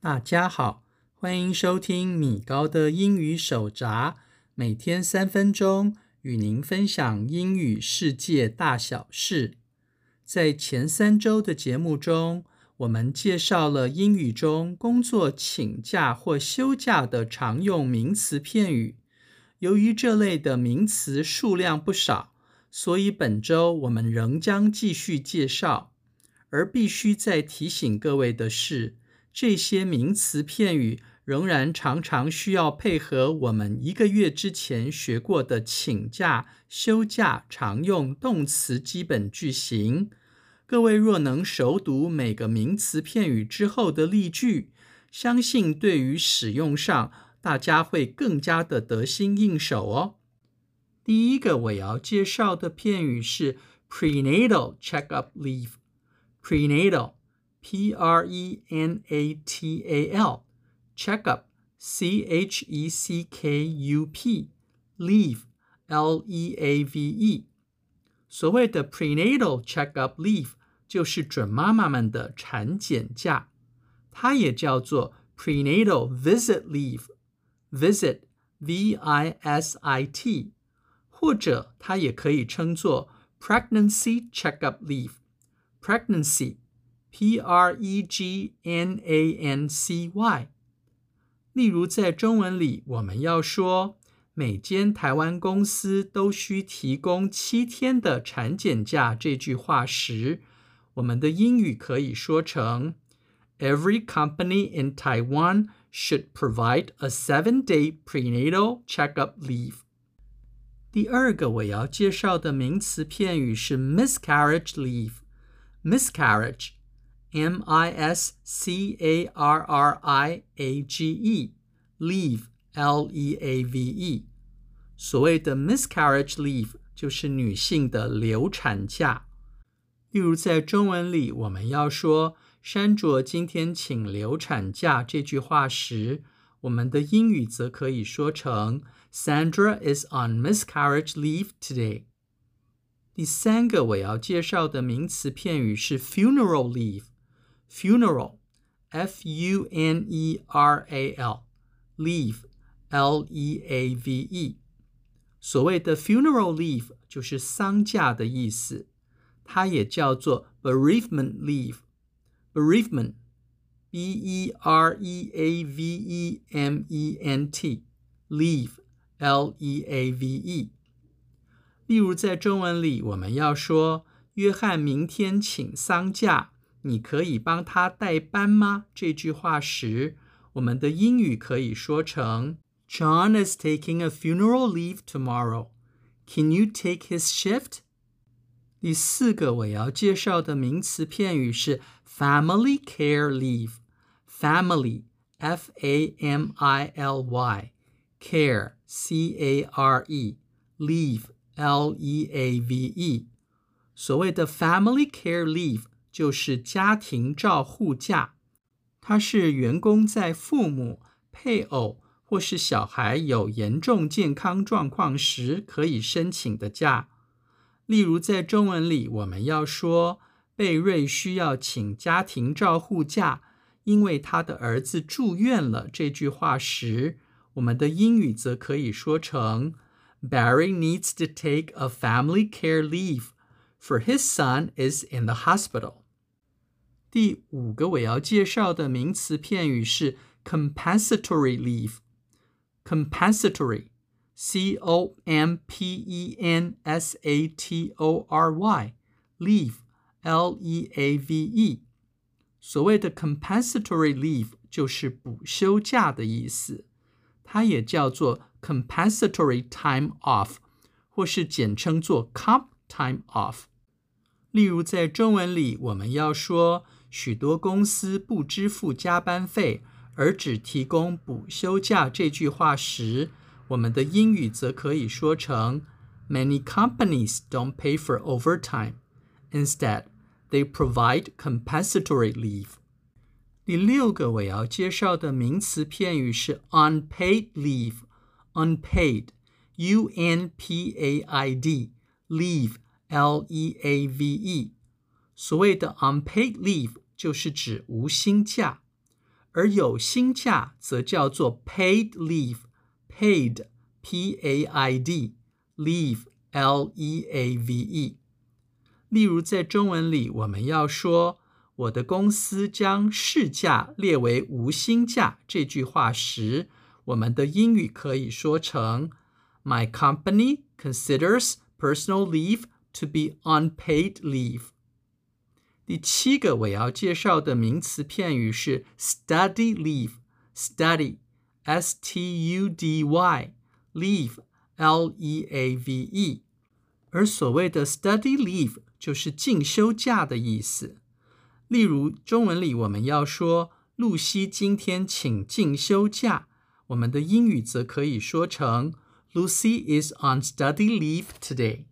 大家好，欢迎收听米高的英语手札，每天三分钟与您分享英语世界大小事。在前三周的节目中，我们介绍了英语中工作请假或休假的常用名词片语。由于这类的名词数量不少，所以本周我们仍将继续介绍。而必须再提醒各位的是，这些名词片语仍然常常需要配合我们一个月之前学过的请假、休假常用动词基本句型。各位若能熟读每个名词片语之后的例句，相信对于使用上大家会更加的得心应手哦。第一个我要介绍的片语是 prenatal checkup leave。prenatal，P-R-E-N-A-T-A-L，checkup，C-H-E-C-K-U-P，leave，L-E-A-V-E。所谓的 prenatal checkup leave 就是准妈妈们的产检假，它也叫做 prenatal visit leave，visit V-I-S-I-T，或者它也可以称作 pregnancy checkup leave，pregnancy，P-R-E-G-N-A-N-C-Y。例如在中文里，我们要说。每间台湾公司都需提供七天的产检假这句话时，我们的英语可以说成：Every company in Taiwan should provide a seven-day prenatal checkup leave。第二个我要介绍的名词片语是 miscarriage leave。 miscarriage，M-I-S-C-A-R-R-I-A-G-E，leave。L-E-A-V-E，所谓的 miscarriage leave 就是女性的流产假。例如在中文里，我们要说珊卓今天请流产假这句话时，我们的英语则可以说成 Sandra is on miscarriage leave today。 第三个我要介绍的名词片语是 funeral leave，funeral，F-U-N-E-R-A-L，leave。L-E-A-V-E，所谓的 funeral leave 就是丧假的意思，它也叫做 bereavement leave，bereavement，B-E-R-E-A-V-E-M-E-N-T，leave，L-E-A-V-E。 例如在中文里，我们要说约翰明天请丧假，你可以帮他代班吗？这句话时，我们的英语可以说成。John is taking a funeral leave tomorrow. Can you take his shift? 第四个我要介绍的名词片语是 family care leave. Family, F-A-M-I-L-Y, care, C-A-R-E, leave, L-E-A-V-E. 所谓的 family care leave 就是家庭照护假，它是员工在父母、配偶。或是小孩有严重健康状况时可以申请的假，例如在中文里，我们要说贝瑞需要请家庭照护假，因为他的儿子住院了。这句话时，我们的英语则可以说成 Barry needs to take a family care leave, for his son is in the hospital。第五个我要介绍的名词片语是 compensatory leave。Compensatory, C-O-M-P-E-N-S-A-T-O-R-Y, leave, L-E-A-V-E。所谓的 compensatory leave 就是补休假的意思， 它也叫做 compensatory time off，或是简称作 comp time off。例如在中文里，我们要说许多公司不支付加班费。而只提供补休假这句话时，我们的英语则可以说成 Many companies don't pay for overtime. Instead, they provide compensatory leave. 第六个我要介绍的名词片语是 unpaid leave. Unpaid, U-N-P-A-I-D, leave, L-E-A-V-E. 所谓的 unpaid leave 就是指无薪假，而有薪假则叫做 paid leave，paid P-A-I-D leave L-E-A-V-E。例如在中文里，我们要说我的公司将事假列为无薪假这句话时，我们的英语可以说成 My company considers personal leave to be unpaid leave。第七个我要介绍的名词片语是 study leave，study S-T-U-D-Y，leave，L-E-A-V-E。而所谓的 study leave 就是进修假的意思。例如中文里我们要说露西今天请进修假，我们的英语则可以说成 Lucy is on study leave today。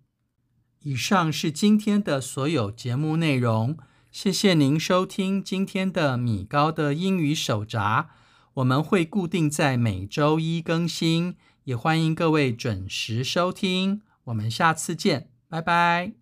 以上是今天的所有节目内容，谢谢您收听今天的米高的英语手札。我们会固定在每周一更新，也欢迎各位准时收听。我们下次见，拜拜。